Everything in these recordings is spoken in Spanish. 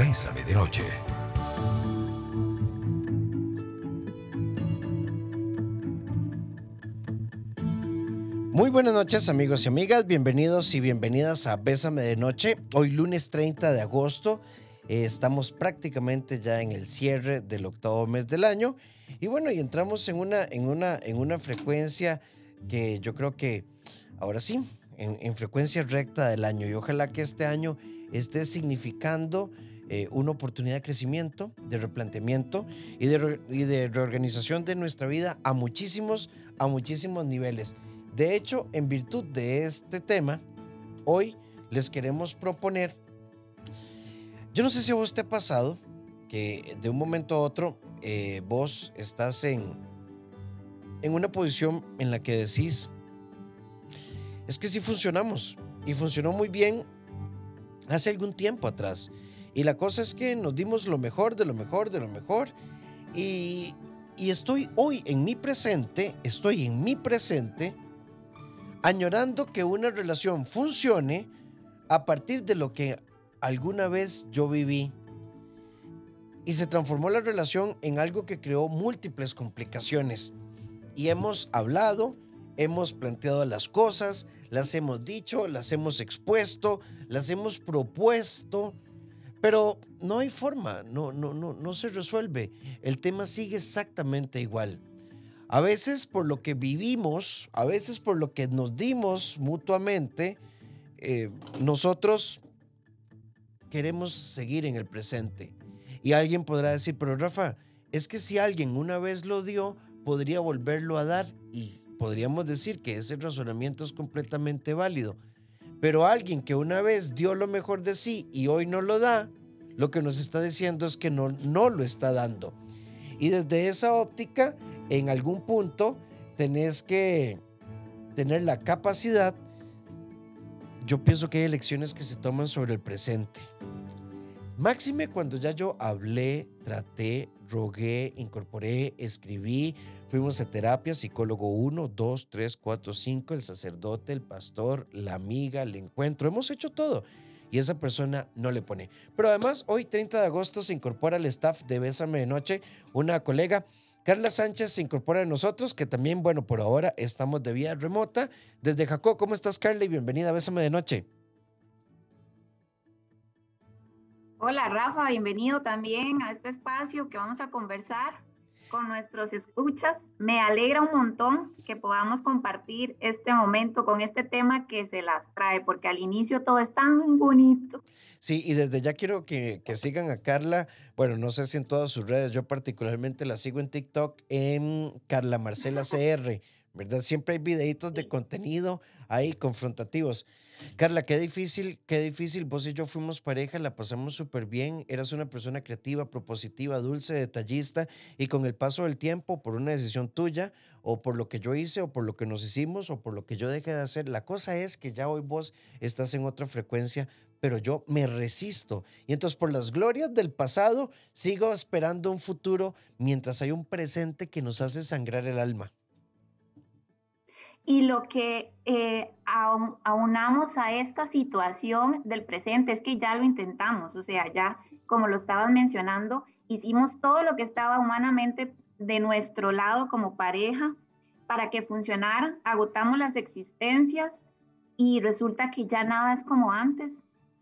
Bésame de Noche. Muy buenas noches amigos y amigas, bienvenidos y bienvenidas a Bésame de Noche. Hoy lunes 30 de agosto, eh, estamos prácticamente ya en el cierre del octavo mes del año y bueno, y entramos en una, en una, en una frecuencia que yo creo que ahora sí, en, frecuencia recta del año y ojalá que este año esté significando eh, una oportunidad de crecimiento, de replanteamiento y de, reorganización de nuestra vida a muchísimos, a muchísimos niveles. De hecho, en virtud de este tema, hoy les queremos proponer, yo no sé si a vos te ha pasado que de un momento a otro eh, vos estás en, en una posición en la que decís, es que sí funcionamos y funcionó muy bien hace algún tiempo atrás. Y la cosa es que nos dimos lo mejor, de lo mejor, de lo mejor. Y, y estoy hoy en mi presente, estoy en mi presente añorando que una relación funcione a partir de lo que alguna vez yo viví. Y se transformó la relación en algo que creó múltiples complicaciones. Y hemos hablado, hemos planteado las cosas, las hemos dicho, las hemos expuesto, las hemos propuesto, pero no hay forma, no, no, no, no se resuelve. El tema sigue exactamente igual. A veces por lo que vivimos, a veces por lo que nos dimos mutuamente, eh, nosotros queremos seguir en el presente. Y alguien podrá decir, pero Rafa, es que si alguien una vez lo dio, podría volverlo a dar y podríamos decir que ese razonamiento es completamente válido. Pero alguien que una vez dio lo mejor de sí y hoy no lo da, lo que nos está diciendo es que no, no lo está dando. Y desde esa óptica en algún punto tenés que tener la capacidad, yo pienso que hay elecciones que se toman sobre el presente. Máxime cuando ya yo hablé, traté, rogué, incorporé, escribí, fuimos a terapia, psicólogo 1, 2, 3, 4, 5, el sacerdote, el pastor, la amiga, el encuentro, hemos hecho todo. Y esa persona no le pone. Pero además, hoy 30 de agosto se incorpora al staff de Bésame de Noche una colega Carla Sánchez se incorpora a nosotros, que también, bueno, por ahora estamos de vía remota. Desde Jacob, ¿cómo estás, Carla? Y bienvenida a Bésame de Noche. Hola, Rafa, bienvenido también a este espacio que vamos a conversar con nuestros escuchas. Me alegra un montón que podamos compartir este momento con este tema que se las trae, porque al inicio todo es tan bonito. Sí, y desde ya quiero que, sigan a Carla. Bueno, no sé si en todas sus redes, yo particularmente la sigo en TikTok en Carla Marcela CR, ¿verdad? Siempre hay videitos de contenido ahí confrontativos. Carla, qué difícil, qué difícil. Vos y yo fuimos pareja, la pasamos súper bien. Eras una persona creativa, propositiva, dulce, detallista. Y con el paso del tiempo, por una decisión tuya, o por lo que yo hice, o por lo que nos hicimos, o por lo que yo dejé de hacer, la cosa es que ya hoy vos estás en otra frecuencia, pero yo me resisto. Y entonces, por las glorias del pasado, sigo esperando un futuro mientras hay un presente que nos hace sangrar el alma. Y lo que eh, aunamos a esta situación del presente es que ya lo intentamos, o sea, ya como lo estabas mencionando, hicimos todo lo que estaba humanamente de nuestro lado como pareja para que funcionara, agotamos las existencias y resulta que ya nada es como antes.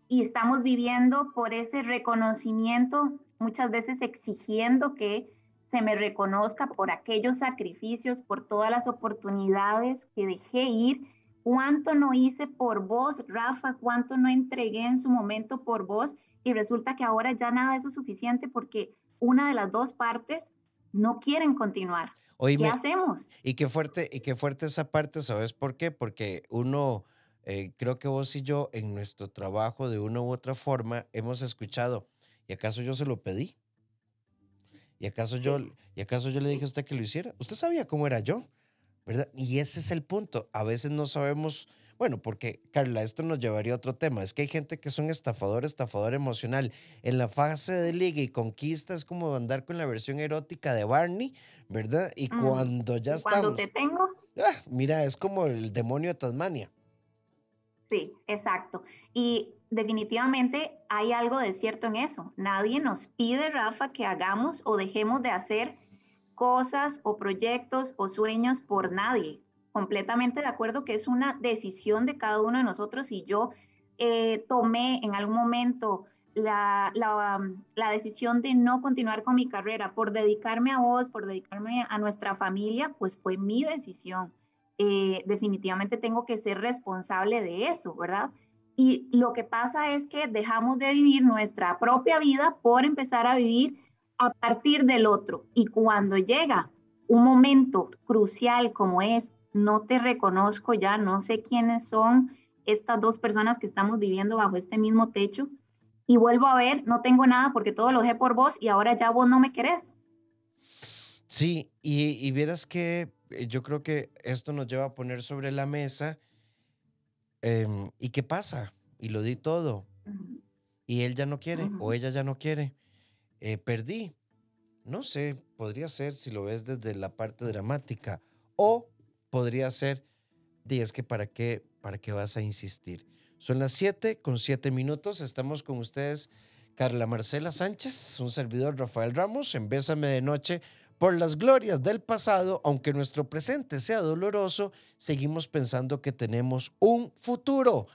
Y estamos viviendo por ese reconocimiento, muchas veces exigiendo que se me reconozca por aquellos sacrificios, por todas las oportunidades que dejé ir, cuánto no hice por vos, Rafa, cuánto no entregué en su momento por vos y resulta que ahora ya nada es suficiente porque una de las dos partes no quieren continuar. ¿Qué hacemos? Y qué fuerte, y qué fuerte esa parte, ¿sabes por qué? Porque uno, eh, creo que vos y yo en nuestro trabajo de una u otra forma hemos escuchado, ¿y acaso yo se lo pedí? ¿Y acaso, yo, ¿Y acaso yo le dije a usted que lo hiciera? Usted sabía cómo era yo, ¿verdad? Y ese es el punto. A veces no sabemos, bueno, porque, Carla, esto nos llevaría a otro tema. Es que hay gente que es un estafador, estafador emocional. En la fase de liga y conquista es como andar con la versión erótica de Barney, ¿verdad? Y mm, cuando ya está... Cuando te tengo. Ah, mira, es como el demonio de Tasmania. Sí, exacto. Y definitivamente hay algo de cierto en eso. Nadie nos pide, Rafa, que hagamos o dejemos de hacer cosas o proyectos o sueños por nadie. Completamente de acuerdo que es una decisión de cada uno de nosotros y yo eh, tomé en algún momento la, la, decisión de no continuar con mi carrera por dedicarme a vos, por dedicarme a nuestra familia, pues fue mi decisión. Eh, definitivamente tengo que ser responsable de eso, ¿verdad? Y lo que pasa es que dejamos de vivir nuestra propia vida por empezar a vivir a partir del otro. Y cuando llega un momento crucial como es, no te reconozco ya, no sé quiénes son estas dos personas que estamos viviendo bajo este mismo techo, y vuelvo a ver, no tengo nada porque todo lo dejé por vos y ahora ya vos no me querés. Sí, y, y vieras que eh, yo creo que esto nos lleva a poner sobre la mesa, em, ¿y qué pasa? Y lo di todo, y él ya no quiere o ella ya no quiere. Eh, perdí. No sé, podría ser si lo ves desde la parte dramática o podría ser, di, es que para qué, para qué vas a insistir. Son las 7 con 7 minutos, estamos con ustedes Carla Marcela Sánchez, un servidor Rafael Ramos, en Bésame de Noche. Por las glorias del pasado, aunque nuestro presente sea doloroso, seguimos pensando que tenemos un futuro.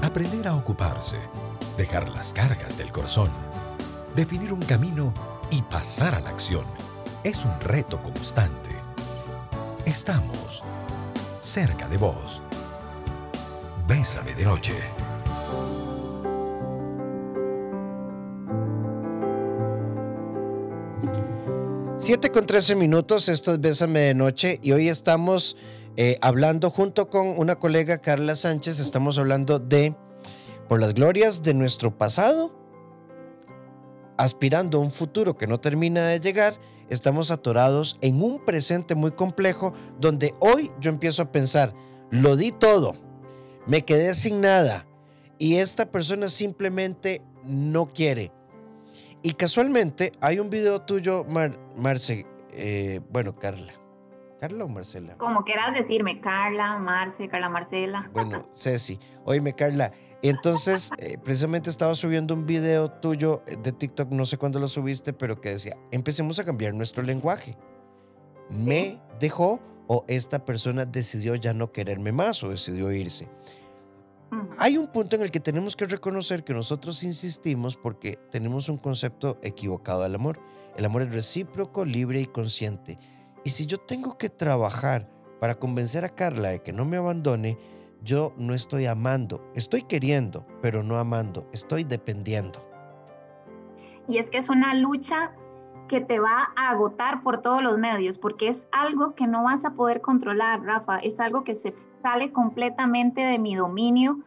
Aprender a ocuparse dejar las cargas del corazón, definir un camino y pasar a la acción es un reto constante. Estamos cerca de vos. Bésame de noche. 7 con 13 minutos, esto es Bésame de Noche y hoy estamos eh, hablando junto con una colega, Carla Sánchez, estamos hablando de por las glorias de nuestro pasado, aspirando a un futuro que no termina de llegar, estamos atorados en un presente muy complejo donde hoy yo empiezo a pensar, lo di todo, me quedé sin nada y esta persona simplemente no quiere. Y casualmente hay un video tuyo, Marce, eh, bueno, Carla. ¿Carla o Marcela? Como quieras decirme, Carla, Marce, Carla Marcela. Bueno, Ceci. Oíme, Carla, entonces, eh, precisamente estaba subiendo un video tuyo de TikTok, no sé cuándo lo subiste, pero que decía, empecemos a cambiar nuestro lenguaje. ¿Me dejó o esta persona decidió ya no quererme más o decidió irse? Hay un punto en el que tenemos que reconocer que nosotros insistimos porque tenemos un concepto equivocado del amor. El amor es recíproco, libre y consciente. Y si yo tengo que trabajar para convencer a Carla de que no me abandone, yo no estoy amando, estoy queriendo, pero no amando, estoy dependiendo. Y es que es una lucha que te va a agotar por todos los medios, porque es algo que no vas a poder controlar, Rafa, es algo que se sale completamente de mi dominio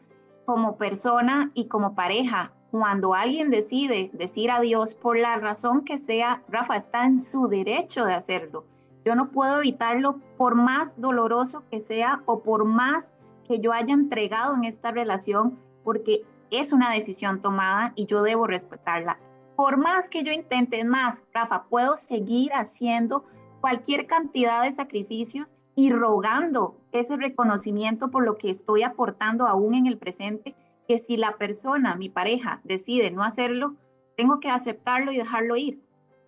como persona y como pareja. Cuando alguien decide decir adiós por la razón que sea, Rafa está en su derecho de hacerlo. Yo no puedo evitarlo por más doloroso que sea o por más que yo haya entregado en esta relación porque es una decisión tomada y yo debo respetarla. Por más que yo intente más, Rafa, puedo seguir haciendo cualquier cantidad de sacrificios y rogando ese reconocimiento por lo que estoy aportando aún en el presente, que si la persona, mi pareja, decide no hacerlo, tengo que aceptarlo y dejarlo ir.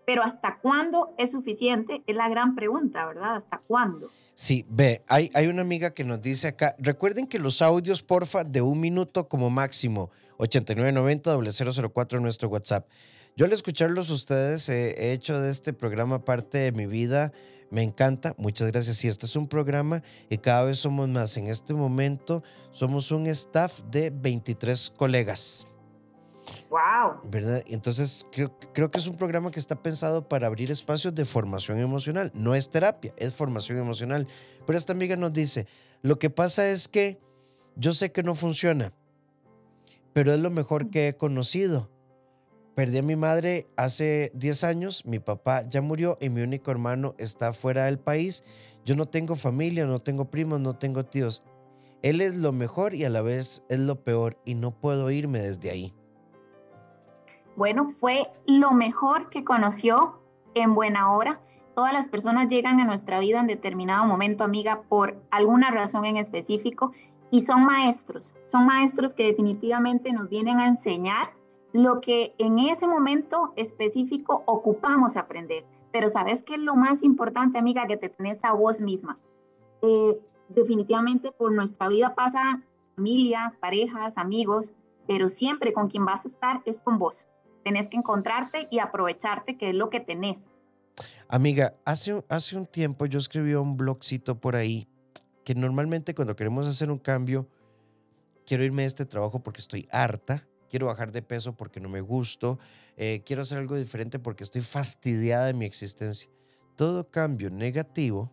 Pero ¿hasta cuándo es suficiente? Es la gran pregunta, ¿verdad? ¿Hasta cuándo? Sí, ve, hay, hay una amiga que nos dice acá, recuerden que los audios, porfa, de un minuto como máximo, 8990-004 en nuestro WhatsApp. Yo al escucharlos ustedes he hecho de este programa parte de mi vida, me encanta, muchas gracias. Y este es un programa y cada vez somos más. En este momento somos un staff de 23 colegas. Wow. ¿Verdad? Entonces, creo, creo que es un programa que está pensado para abrir espacios de formación emocional. No es terapia, es formación emocional. Pero esta amiga nos dice, lo que pasa es que yo sé que no funciona, pero es lo mejor que he conocido. Perdí a mi madre hace 10 años, mi papá ya murió y mi único hermano está fuera del país. Yo no tengo familia, no tengo primos, no tengo tíos. Él es lo mejor y a la vez es lo peor y no puedo irme desde ahí. Bueno, fue lo mejor que conoció en buena hora. Todas las personas llegan a nuestra vida en determinado momento, amiga, por alguna razón en específico. y son maestros, son maestros que definitivamente nos vienen a enseñar lo que en ese momento específico ocupamos aprender. Pero sabes que es lo más importante, amiga, que te tenés a vos misma. Eh, definitivamente por nuestra vida pasa familia, parejas, amigos, pero siempre con quien vas a estar es con vos. Tenés que encontrarte y aprovecharte, que es lo que tenés. Amiga, hace, hace un tiempo yo escribí un blogcito por ahí que normalmente cuando queremos hacer un cambio, quiero irme de este trabajo porque estoy harta, quiero bajar de peso porque no me gusto, eh, quiero hacer algo diferente porque estoy fastidiada de mi existencia. Todo cambio negativo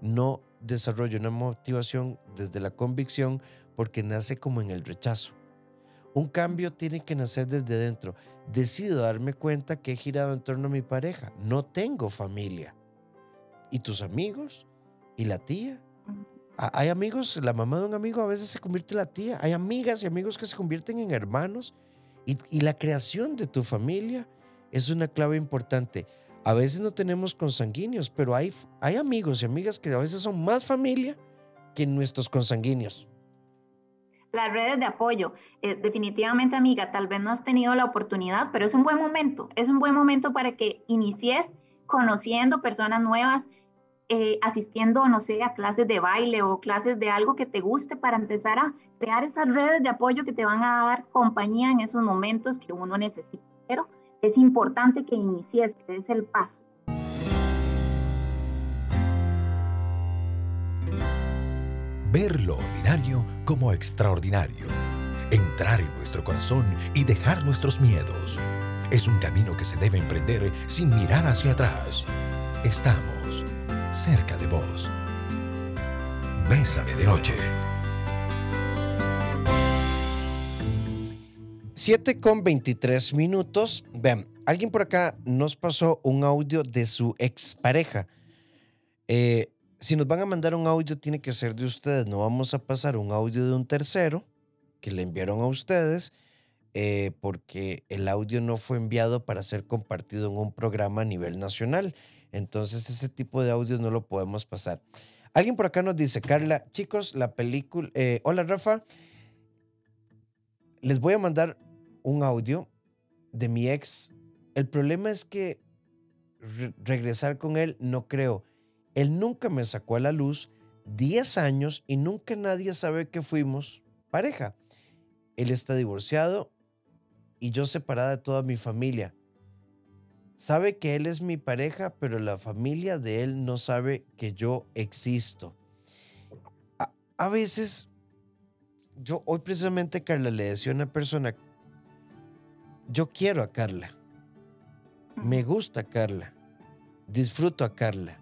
no desarrolla una motivación desde la convicción porque nace como en el rechazo. Un cambio tiene que nacer desde dentro. Decido darme cuenta que he girado en torno a mi pareja. No tengo familia. ¿Y tus amigos? ¿Y la tía? Hay amigos, la mamá de un amigo a veces se convierte en la tía. Hay amigas y amigos que se convierten en hermanos. Y, la creación de tu familia es una clave importante. A veces no tenemos consanguíneos, pero hay, hay amigos y amigas que a veces son más familia que nuestros consanguíneos. Las redes de apoyo, eh, definitivamente amiga, tal vez no has tenido la oportunidad, pero es un buen momento, es un buen momento para que inicies conociendo personas nuevas, eh, asistiendo, no sé, a clases de baile o clases de algo que te guste para empezar a crear esas redes de apoyo que te van a dar compañía en esos momentos que uno necesita. Pero es importante que inicies, que des el paso. Ver lo ordinario como extraordinario. Entrar en nuestro corazón y dejar nuestros miedos. Es un camino que se debe emprender sin mirar hacia atrás. Estamos cerca de vos. Bésame de noche. 7 con 23 minutos. Vean, alguien por acá nos pasó un audio de su expareja. Eh, si nos van a mandar un audio, tiene que ser de ustedes. No vamos a pasar un audio de un tercero que le enviaron a ustedes, eh, porque el audio no fue enviado para ser compartido en un programa a nivel nacional. Entonces ese tipo de audio no lo podemos pasar. Alguien por acá nos dice, Carla, chicos, la película... Eh, hola Rafa, les voy a mandar un audio de mi ex. El problema es que regresar con él no creo. Él nunca me sacó a la luz 10 años y nunca nadie sabe que fuimos pareja. Él está divorciado y yo separada de toda mi familia. Sabe que él es mi pareja, pero la familia de él no sabe que yo existo. A, veces, yo hoy precisamente Carla le decía a una persona, yo quiero a Carla, me gusta a Carla, disfruto a Carla,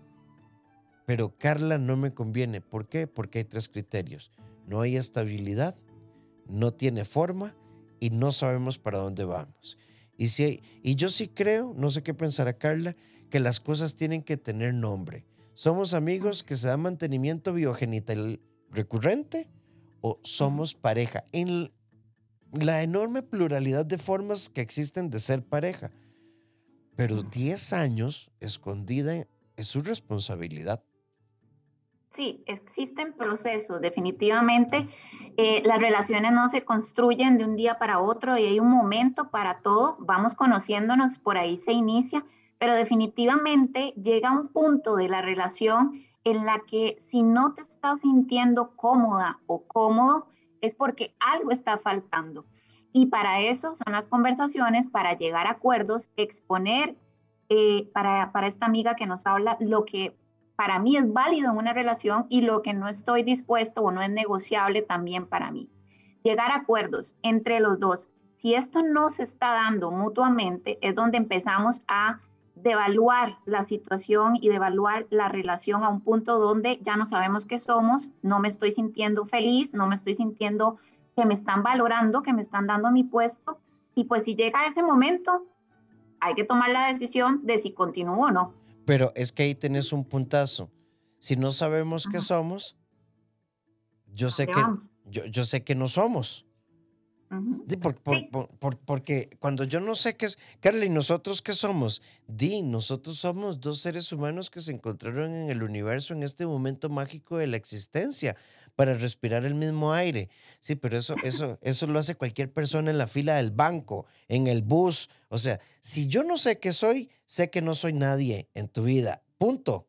pero Carla no me conviene. ¿Por qué? Porque hay tres criterios. No hay estabilidad, no tiene forma y no sabemos para dónde vamos. Y, si y yo sí creo, no sé qué pensará Carla, que las cosas tienen que tener nombre. ¿Somos amigos que se dan mantenimiento biogenital recurrente o somos pareja? En la enorme pluralidad de formas que existen de ser pareja. Pero 10 años escondida es su responsabilidad. Sí, existen procesos, definitivamente. Eh, las relaciones no se construyen de un día para otro y hay un momento para todo. Vamos conociéndonos, por ahí se inicia, pero definitivamente llega un punto de la relación en la que si no te estás sintiendo cómoda o cómodo, es porque algo está faltando. Y para eso son las conversaciones, para llegar a acuerdos, exponer eh, para, para esta amiga que nos habla lo que para mí es válido en una relación y lo que no estoy dispuesto o no es negociable también para mí. Llegar a acuerdos entre los dos. Si esto no se está dando mutuamente, es donde empezamos a devaluar la situación y devaluar la relación a un punto donde ya no sabemos qué somos, no me estoy sintiendo feliz, no me estoy sintiendo que me están valorando, que me están dando mi puesto. Y pues si llega ese momento, hay que tomar la decisión de si continúo o no. Pero es que ahí tenés un puntazo. Si no sabemos qué somos, yo sé que, yo, yo, sé que no somos. porque cuando yo no sé qué es, Carly, ¿nosotros qué somos? Di, nosotros somos dos seres humanos que se encontraron en el universo en este momento mágico de la existencia. Para respirar el mismo aire. Sí, pero eso, eso, eso lo hace cualquier persona en la fila del banco, en el bus. O sea, si yo no sé qué soy, sé que no soy nadie en tu vida. Punto.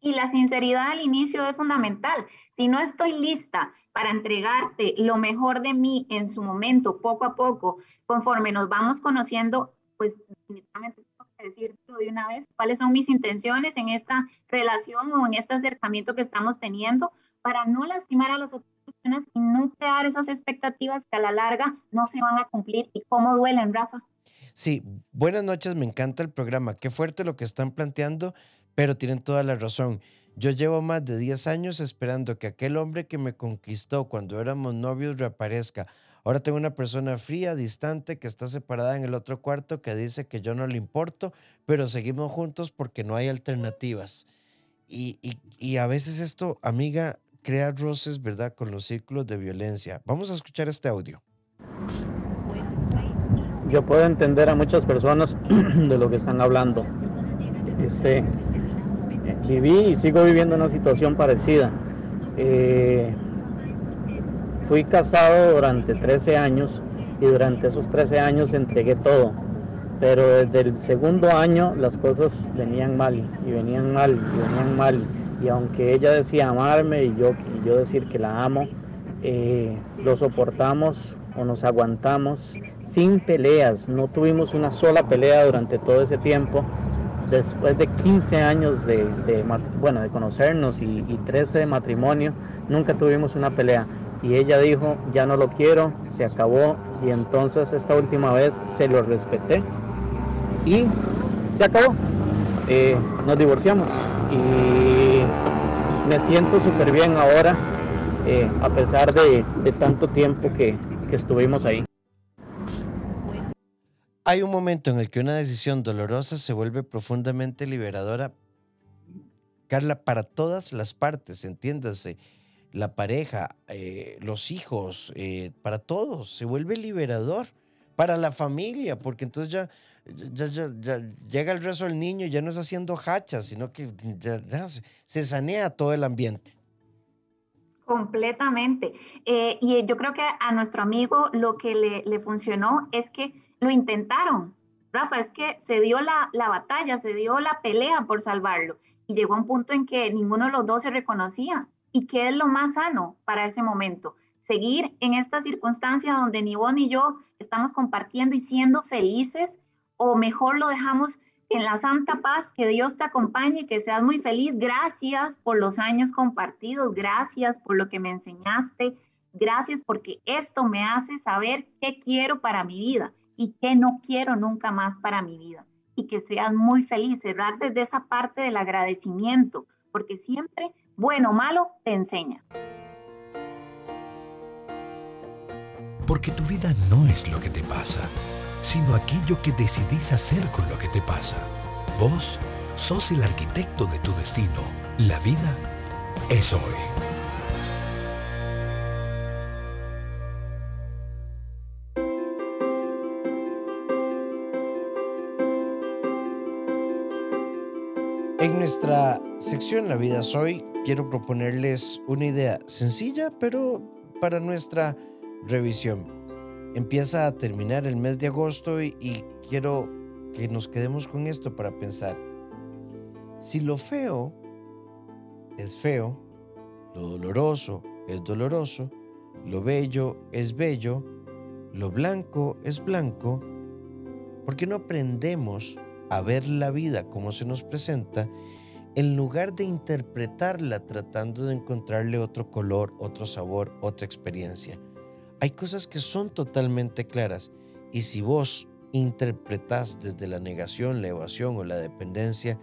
Y la sinceridad al inicio es fundamental. Si no estoy lista para entregarte lo mejor de mí en su momento, poco a poco, conforme nos vamos conociendo, pues definitivamente tengo que decirlo de una vez, cuáles son mis intenciones en esta relación o en este acercamiento que estamos teniendo para no lastimar a las otras personas y no crear esas expectativas que a la larga no se van a cumplir. ¿Y cómo duelen, Rafa? Sí, buenas noches, me encanta el programa. Qué fuerte lo que están planteando, pero tienen toda la razón. Yo llevo más de 10 años esperando que aquel hombre que me conquistó cuando éramos novios reaparezca. Ahora tengo una persona fría, distante, que está separada en el otro cuarto, que dice que yo no le importo, pero seguimos juntos porque no hay alternativas. Y, y a veces esto, amiga, crea roces, ¿verdad?, con los círculos de violencia. Vamos a escuchar este audio. Yo puedo entender a muchas personas de lo que están hablando. Este, viví y sigo viviendo una situación parecida. Eh, fui casado durante 13 años y durante esos 13 años entregué todo. Pero desde el segundo año las cosas venían mal y venían mal y venían mal. Y aunque ella decía amarme y yo, y yo decir que la amo, eh, lo soportamos o nos aguantamos sin peleas. No tuvimos una sola pelea durante todo ese tiempo después de 15 años de, bueno, de conocernos y, 13 de matrimonio, nunca tuvimos una pelea. Y ella dijo, ya no lo quiero, se acabó. Y entonces esta última vez se lo respeté y se acabó. Eh, nos divorciamos y me siento súper bien ahora, eh, a pesar de, tanto tiempo que estuvimos ahí. Hay un momento en el que una decisión dolorosa se vuelve profundamente liberadora, Carla, para todas las partes, entiéndase, la pareja, eh, los hijos, eh, para todos, se vuelve liberador, para la familia, porque entonces ya, ya, llega el rezo del niño, ya no es haciendo hachas, sino que se sanea todo el ambiente. Completamente. Eh, y yo creo que a nuestro amigo lo que le, le funcionó es que lo intentaron. Rafa, es que se dio la, batalla, se dio la pelea por salvarlo y llegó a un punto en que ninguno de los dos se reconocía. ¿Y qué es lo más sano para ese momento? Seguir en esta circunstancia donde ni vos ni yo estamos compartiendo y siendo felices o mejor lo dejamos en la santa paz, que Dios te acompañe, que seas muy feliz. Gracias por los años compartidos, gracias por lo que me enseñaste, gracias porque esto me hace saber qué quiero para mi vida y qué no quiero nunca más para mi vida. Y que seas muy feliz, cerrar desde esa parte del agradecimiento, porque siempre, bueno o malo, te enseña. Porque tu vida no es lo que te pasa, sino aquello que decidís hacer con lo que te pasa. Vos sos el arquitecto de tu destino. La vida es hoy. En nuestra sección La vida soy, quiero proponerles una idea sencilla, pero para nuestra revisión. Empieza a terminar el mes de agosto y, quiero que nos quedemos con esto para pensar. Si lo feo es feo, lo doloroso es doloroso, lo bello es bello, lo blanco es blanco, ¿por qué no aprendemos a ver la vida como se nos presenta, en lugar de interpretarla tratando de encontrarle otro color, otro sabor, otra experiencia. Hay cosas que son totalmente claras y si vos interpretás desde la negación, la evasión o la dependencia,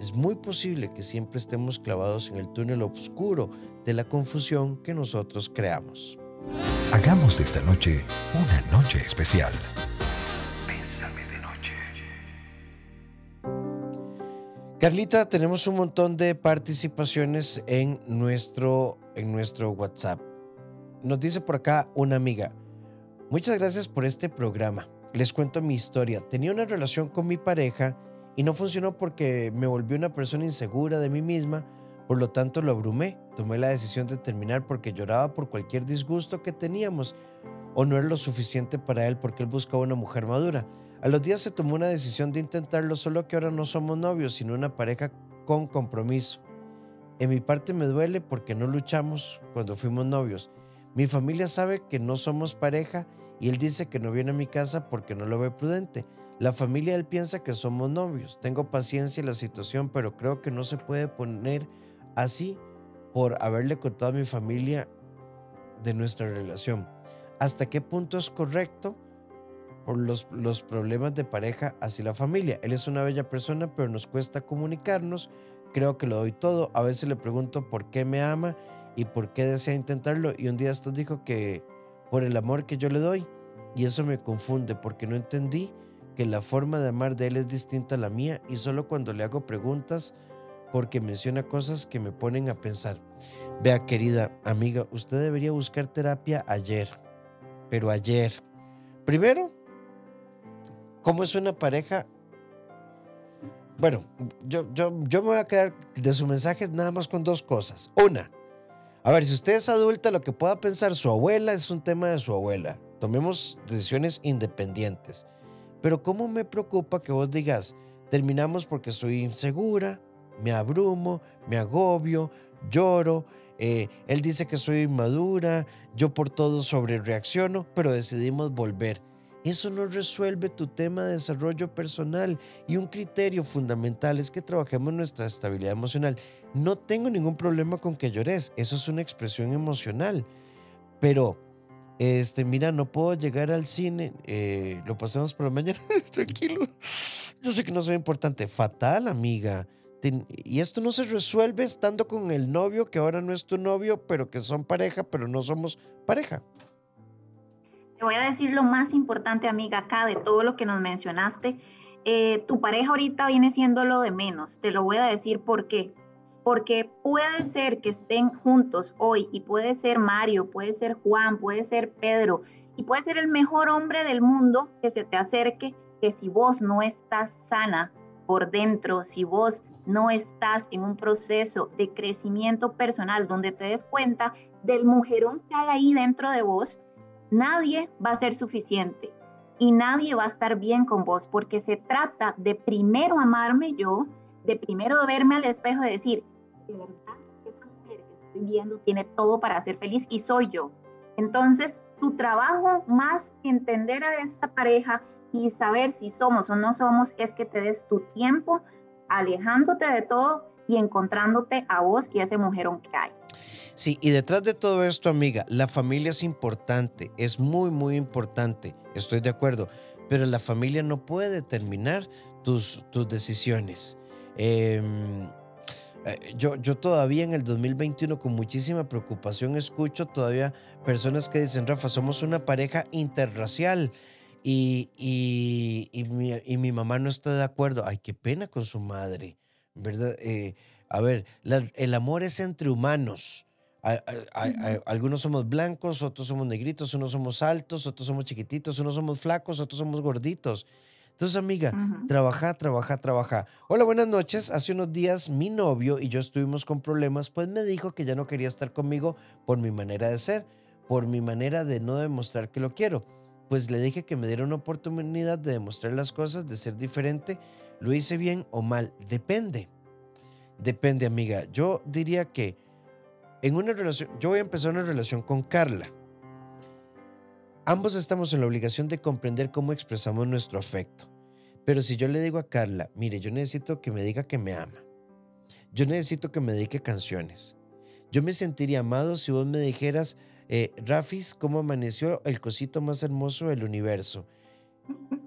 es muy posible que siempre estemos clavados en el túnel oscuro de la confusión que nosotros creamos. Hagamos de esta noche una noche especial. Carlita, tenemos un montón de participaciones en nuestro, en nuestro WhatsApp. Nos dice por acá una amiga, muchas gracias por este programa. Les cuento mi historia. Tenía una relación con mi pareja y no funcionó porque me volví una persona insegura de mí misma Por lo tanto, lo abrumé. Tomé la decisión de terminar porque lloraba por cualquier disgusto que teníamos o no era lo suficiente para él porque él buscaba una mujer madura. A los días se tomó una decisión de intentarlo, solo que ahora no somos novios, sino una pareja con compromiso. En mi parte me duele porque no luchamos cuando fuimos novios. Mi familia sabe que no somos pareja y él dice que no viene a mi casa porque no lo ve prudente. La familia él piensa que somos novios. Tengo paciencia en la situación, pero creo que no se puede poner así por haberle contado a mi familia de nuestra relación. ¿Hasta qué punto es correcto por los, los problemas de pareja hacia la familia? Él es una bella persona, pero nos cuesta comunicarnos. Creo que lo doy todo. A veces le pregunto por qué me ama y por qué desea intentarlo. Y un día esto dijo que por el amor que yo le doy. Y eso me confunde porque no entendí que la forma de amar de él es distinta a la mía y solo cuando le hago preguntas porque menciona cosas que me ponen a pensar. Vea, querida amiga, usted debería buscar terapia ayer, pero ayer. Primero, ¿cómo es una pareja? Bueno, yo, yo, yo me voy a quedar de su mensaje nada más con dos cosas. Una, a ver, si usted es adulta, lo que pueda pensar su abuela es un tema de su abuela. Tomemos decisiones independientes. Pero ¿cómo me preocupa que vos digas, terminamos porque soy insegura, me abrumo, me agobio, lloro, eh, él dice que soy inmadura, yo por todo sobre reacciono, pero decidimos volver. Eso no resuelve tu tema de desarrollo personal y un criterio fundamental es que trabajemos nuestra estabilidad emocional. No tengo ningún problema con que llores, eso es una expresión emocional, pero este, mira, no puedo llegar al cine, eh, lo pasamos por la mañana, tranquilo. Yo sé que no soy importante, fatal, amiga. Y esto no se resuelve estando con el novio que ahora no es tu novio, pero que son pareja, pero no somos pareja. Te voy a decir lo más importante, amiga, acá de todo lo que nos mencionaste. Eh, tu pareja ahorita viene siendo lo de menos. Te lo voy a decir por qué. Porque puede ser que estén juntos hoy y puede ser Mario, puede ser Juan, puede ser Pedro y puede ser el mejor hombre del mundo que se te acerque, que si vos no estás sana por dentro, si vos no estás en un proceso de crecimiento personal donde te des cuenta del mujerón que hay ahí dentro de vos, nadie va a ser suficiente y nadie va a estar bien con vos porque se trata de primero amarme yo, de primero verme al espejo y decir, de verdad, esta mujer que estoy viendo tiene todo para ser feliz y soy yo. Entonces, tu trabajo más que entender a esta pareja y saber si somos o no somos es que te des tu tiempo alejándote de todo y encontrándote a vos y a ese mujerón que hay. Sí, y detrás de todo esto, amiga, la familia es importante, es muy, muy importante, estoy de acuerdo, pero la familia no puede determinar tus, tus decisiones. Em, eh, yo, yo todavía en el 2021 con muchísima preocupación escucho todavía personas que dicen, Rafa, somos una pareja interracial y, y, mi, y mi, mamá no está de acuerdo. Ay, qué pena con su madre, ¿verdad? Eh, a ver, el amor es entre humanos algunos somos blancos, otros somos negritos, unos somos altos, otros somos chiquititos, unos somos flacos, otros somos gorditos. Entonces, amiga, trabaja, trabaja, trabaja. Hola, buenas noches. Hace unos días mi novio y yo estuvimos con problemas, pues me dijo que ya no quería estar conmigo por mi manera de ser, por mi manera de no demostrar que lo quiero. Pues le dije que me diera una oportunidad de demostrar las cosas, de ser diferente. ¿Lo hice bien o mal? Depende. Depende, amiga. Yo diría que en una relación, yo voy a empezar una relación con Carla. Ambos estamos en la obligación de comprender cómo expresamos nuestro afecto. Pero si yo le digo a Carla, mire, yo necesito que me diga que me ama. Yo necesito que me dedique canciones. Yo me sentiría amado si vos me dijeras, eh, Rafis, ¿cómo amaneció el cosito más hermoso del universo?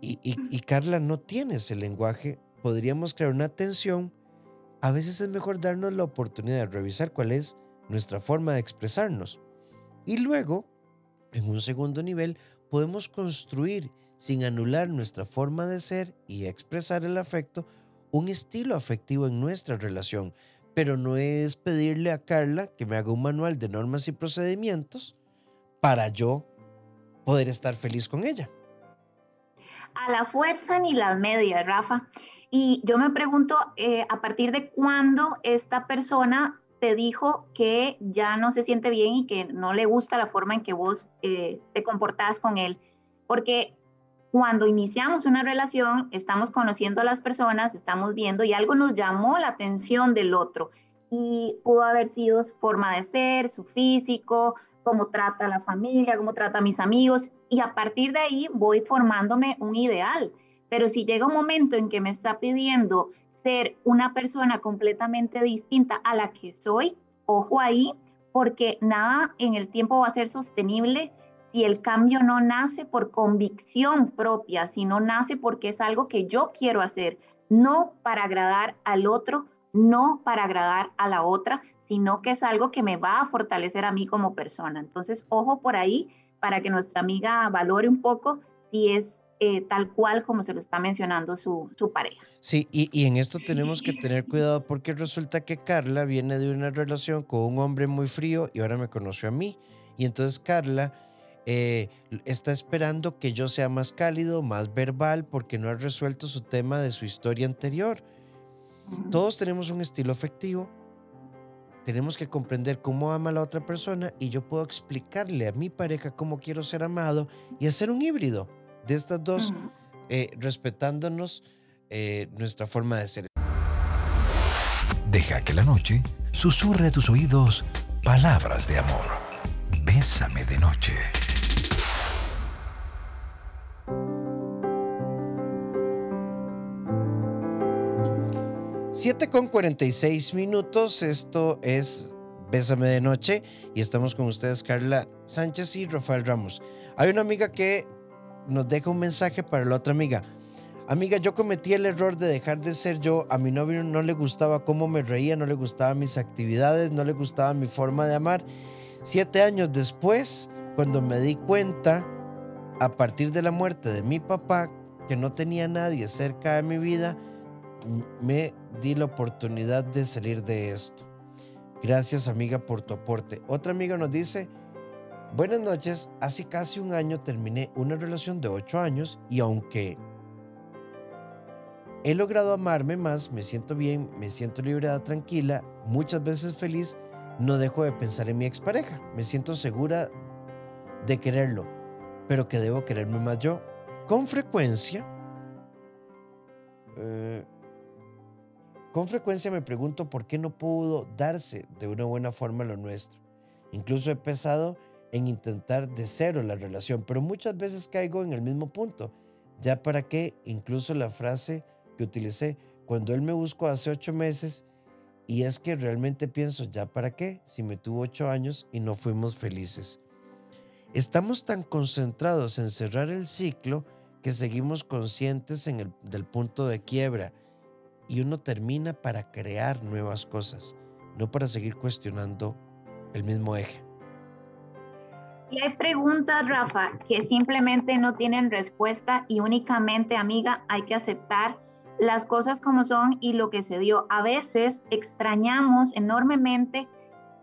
Y, y Carla no tiene ese lenguaje. Podríamos crear una tensión. A veces es mejor darnos la oportunidad de revisar cuál es nuestra forma de expresarnos. Y luego, en un segundo nivel, podemos construir, sin anular nuestra forma de ser y expresar el afecto, un estilo afectivo en nuestra relación. Pero no es pedirle a Carla que me haga un manual de normas y procedimientos para yo poder estar feliz con ella. A la fuerza ni las medias, Rafa. Y yo me pregunto, eh, ¿a partir de cuándo esta persona te dijo que ya no se siente bien y que no le gusta la forma en que vos eh, te comportás con él. Porque cuando iniciamos una relación, estamos conociendo a las personas, estamos viendo y algo nos llamó la atención del otro. Y pudo haber sido su forma de ser, su físico, cómo trata a la familia, cómo trata a mis amigos. Y a partir de ahí voy formándome un ideal. Pero si llega un momento en que me está pidiendo una persona completamente distinta a la que soy, ojo ahí, porque nada en el tiempo va a ser sostenible si el cambio no nace por convicción propia, sino nace porque es algo que yo quiero hacer, no para agradar al otro, no para agradar a la otra, sino que es algo que me va a fortalecer a mí como persona. Entonces, ojo por ahí para que nuestra amiga valore un poco si es eh, tal cual como se lo está mencionando su, su pareja. Sí, y, y, en esto tenemos que tener cuidado porque resulta que Carla viene de una relación con un hombre muy frío y ahora me conoció a mí. Y entonces Carla eh, está esperando que yo sea más cálido, más verbal, porque no ha resuelto su tema de su historia anterior. Todos tenemos un estilo afectivo, tenemos que comprender cómo ama a la otra persona y yo puedo explicarle a mi pareja cómo quiero ser amado y hacer un híbrido de estas dos, eh, respetándonos eh, nuestra forma de ser. Deja que la noche susurre a tus oídos palabras de amor. Bésame de noche. 7 con 46 minutos, esto es Bésame de Noche y estamos con ustedes Carla Sánchez y Rafael Ramos. Hay una amiga que nos deja un mensaje para la otra amiga. Amiga, yo cometí el error de dejar de ser yo. A mi novio no le gustaba cómo me reía, no le gustaban mis actividades, no le gustaba mi forma de amar. Siete años después, cuando me di cuenta, a partir de la muerte de mi papá, que no tenía nadie cerca de mi vida, me di la oportunidad de salir de esto. Gracias amiga por tu aporte. Otra amiga nos dice, Buenas noches, hace casi un año terminé una relación de 8 años y aunque he logrado amarme más, me siento bien, me siento libre, tranquila, muchas veces feliz, no dejo de pensar en mi expareja. Me siento segura de quererlo, pero que debo quererme más yo. Con frecuencia, eh, con frecuencia me pregunto por qué no pudo darse de una buena forma lo nuestro. Incluso he pensado en intentar de cero la relación, pero muchas veces caigo en el mismo punto. Ya para qué, incluso la frase que utilicé, cuando él me buscó hace ocho meses, y es que realmente pienso, ya para qué, si me tuvo ocho años y no fuimos felices. Estamos tan concentrados en cerrar el ciclo que seguimos conscientes en el, del punto de quiebra y uno termina para crear nuevas cosas, no para seguir cuestionando el mismo eje. Y hay preguntas, Rafa, que simplemente no tienen respuesta y únicamente, amiga, hay que aceptar las cosas como son y lo que se dio. A veces extrañamos enormemente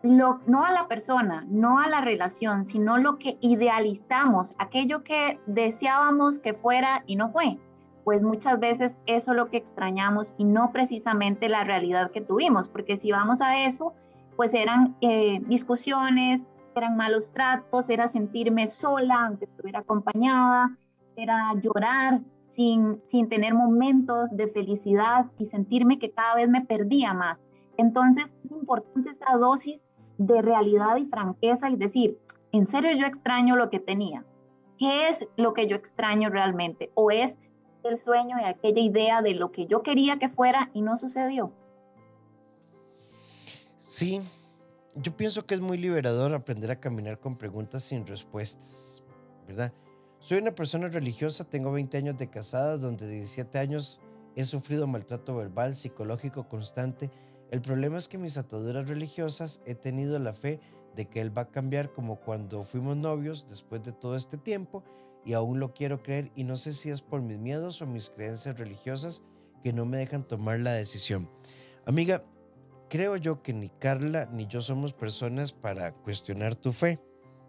lo, no a la persona, no a la relación, sino lo que idealizamos, aquello que deseábamos que fuera y no fue. Pues muchas veces eso es lo que extrañamos y no precisamente la realidad que tuvimos, porque si vamos a eso, pues eran eh, discusiones, eran malos tratos, era sentirme sola aunque estuviera acompañada, era llorar sin, sin tener momentos de felicidad y sentirme que cada vez me perdía más. Entonces es importante esa dosis de realidad y franqueza y decir, en serio yo extraño lo que tenía. ¿Qué es lo que yo extraño realmente? ¿O es el sueño y aquella idea de lo que yo quería que fuera y no sucedió? Sí, yo pienso que es muy liberador aprender a caminar con preguntas sin respuestas, ¿verdad? Soy una persona religiosa, tengo 20 años de casada, donde 17 años he sufrido maltrato verbal, psicológico constante. El problema es que mis ataduras religiosas he tenido la fe de que él va a cambiar como cuando fuimos novios después de todo este tiempo y aún lo quiero creer y no sé si es por mis miedos o mis creencias religiosas que no me dejan tomar la decisión. Amiga, creo yo que ni Carla ni yo somos personas para cuestionar tu fe.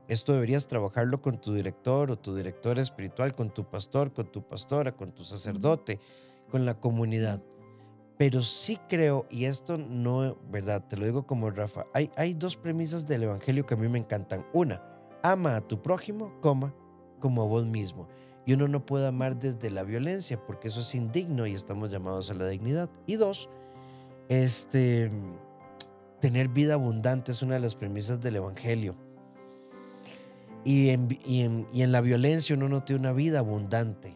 Esto deberías trabajarlo con tu director o tu directora espiritual, con tu pastor, con tu pastora, con tu sacerdote, con la comunidad. Pero sí creo, y esto no, ¿verdad? Te lo digo como Rafa, hay, hay dos premisas del Evangelio que a mí me encantan. Una, ama a tu prójimo, coma, como a vos mismo. Y uno no puede amar desde la violencia, porque eso es indigno y estamos llamados a la dignidad. Y dos, este, tener vida abundante es una de las premisas del Evangelio. Y en, y en, y en la violencia uno no tiene una vida abundante.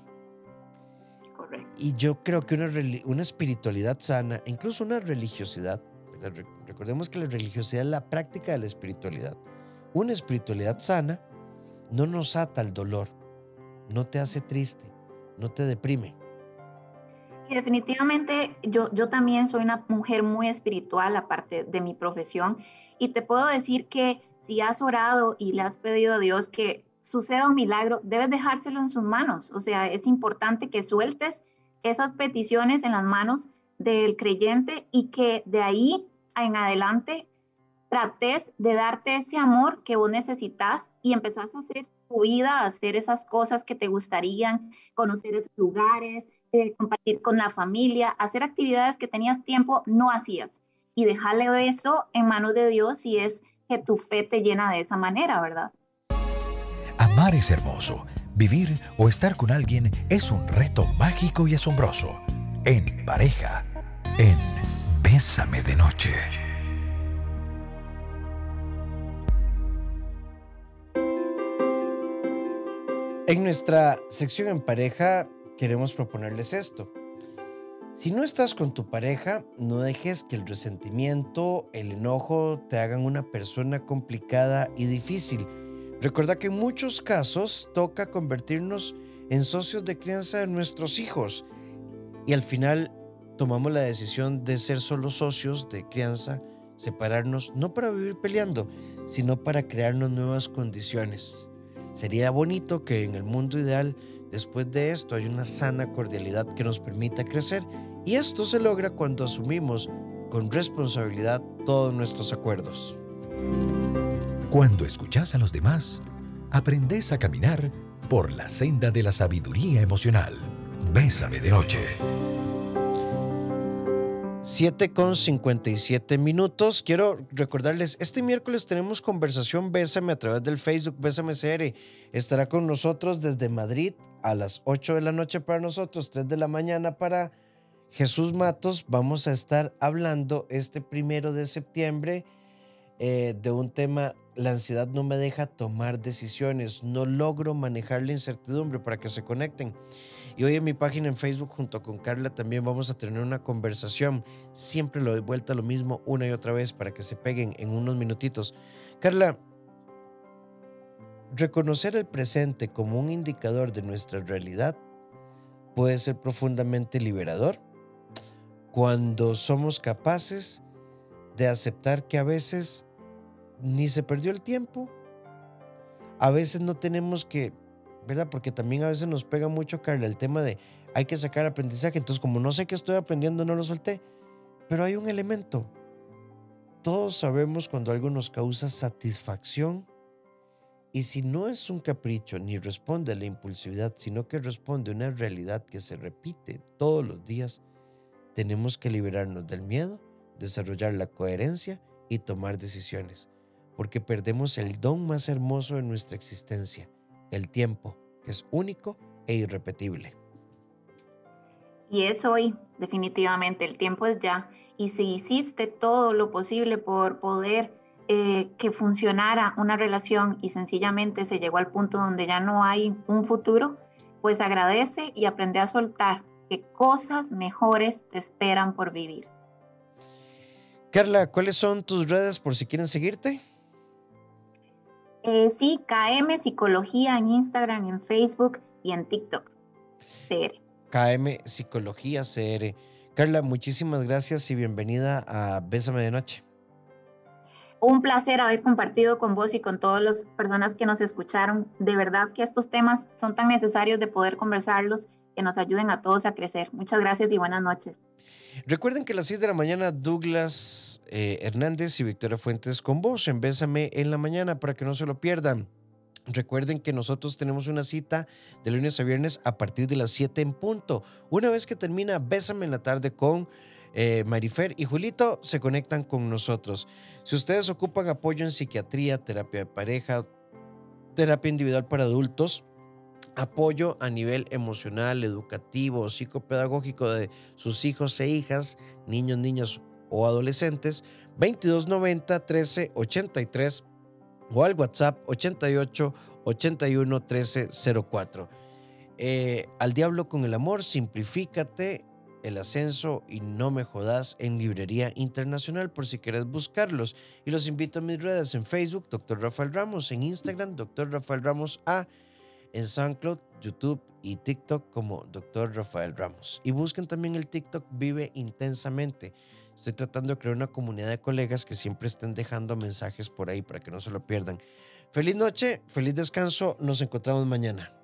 Y yo creo que una, una espiritualidad sana, incluso una religiosidad, recordemos que la religiosidad es la práctica de la espiritualidad. Una espiritualidad sana no nos ata al dolor, no te hace triste, no te deprime. Definitivamente yo, yo también soy una mujer muy espiritual, aparte de mi profesión, y te puedo decir que si has orado y le has pedido a Dios que suceda un milagro, debes dejárselo en sus manos. O sea, es importante que sueltes esas peticiones en las manos del creyente y que de ahí en adelante trates de darte ese amor que vos necesitas y empezás a hacer tu vida, a hacer esas cosas que te gustarían, conocer esos lugares, eh, compartir con la familia, hacer actividades que tenías tiempo, no hacías. Y dejarle eso en manos de Dios y es que tu fe te llena de esa manera, ¿verdad? Amar es hermoso Vivir o estar con alguien es un reto mágico y asombroso. En pareja, en Bésame de Noche. En nuestra sección en pareja queremos proponerles esto. Si no estás con tu pareja, no dejes que el resentimiento, el enojo te hagan una persona complicada y difícil Recuerda que en muchos casos toca convertirnos en socios de crianza de nuestros hijos y al final tomamos la decisión de ser solo socios de crianza, separarnos no para vivir peleando, sino para crearnos nuevas condiciones. Sería bonito que en el mundo ideal, después de esto, haya una sana cordialidad que nos permita crecer y esto se logra cuando asumimos con responsabilidad todos nuestros acuerdos. Cuando escuchas a los demás, aprendes a caminar por la senda de la sabiduría emocional. Bésame de noche. 7 con 57 minutos. Quiero recordarles, este miércoles tenemos conversación Bésame a través del Facebook Bésame CR. Estará con nosotros desde Madrid a las 8 de la noche para nosotros, 3 de la mañana para Jesús Matos. Vamos a estar hablando este primero de septiembre eh, de un tema la ansiedad no me deja tomar decisiones, no logro manejar la incertidumbre para que se conecten. Y hoy en mi página en Facebook junto con Carla también vamos a tener una conversación. Siempre lo doy vuelta lo mismo una y otra vez para que se peguen en unos minutitos. Carla, reconocer el presente como un indicador de nuestra realidad puede ser profundamente liberador cuando somos capaces de aceptar que a veces ni se perdió el tiempo. A veces no tenemos que, ¿verdad? Porque también a veces nos pega mucho, Carla, el tema de hay que sacar aprendizaje. Entonces, como no sé qué estoy aprendiendo, no lo solté. Pero hay un elemento. Todos sabemos cuando algo nos causa satisfacción. Y si no es un capricho ni responde a la impulsividad, sino que responde a una realidad que se repite todos los días, tenemos que liberarnos del miedo, desarrollar la coherencia y tomar decisiones porque perdemos el don más hermoso de nuestra existencia, el tiempo, que es único e irrepetible. Y es hoy, definitivamente, el tiempo es ya. Y si hiciste todo lo posible por poder eh, que funcionara una relación y sencillamente se llegó al punto donde ya no hay un futuro, pues agradece y aprende a soltar que cosas mejores te esperan por vivir. Carla, ¿cuáles son tus redes por si quieren seguirte? Eh, sí, KM Psicología en Instagram, en Facebook y en TikTok. CR. KM Psicología CR. Carla, muchísimas gracias y bienvenida a Bésame de Noche. Un placer haber compartido con vos y con todas las personas que nos escucharon. De verdad que estos temas son tan necesarios de poder conversarlos que nos ayuden a todos a crecer. Muchas gracias y buenas noches. Recuerden que a las 6 de la mañana Douglas eh, Hernández y Victoria Fuentes con vos en Bésame en la mañana para que no se lo pierdan. Recuerden que nosotros tenemos una cita de lunes a viernes a partir de las 7 en punto. Una vez que termina Bésame en la tarde con eh, Marifer y Julito se conectan con nosotros. Si ustedes ocupan apoyo en psiquiatría, terapia de pareja, terapia individual para adultos, apoyo a nivel emocional, educativo, psicopedagógico de sus hijos e hijas, niños, niñas o adolescentes, 2290 13 83 o al WhatsApp 88 81 13 04. al diablo con el amor, simplifícate el ascenso y no me jodas en Librería Internacional por si quieres buscarlos. Y los invito a mis redes en Facebook, Dr. Rafael Ramos, en Instagram, Dr. Rafael Ramos A, en SoundCloud, YouTube y TikTok como Dr. Rafael Ramos. Y busquen también el TikTok Vive Intensamente. Estoy tratando de crear una comunidad de colegas que siempre estén dejando mensajes por ahí para que no se lo pierdan. Feliz noche, feliz descanso, nos encontramos mañana.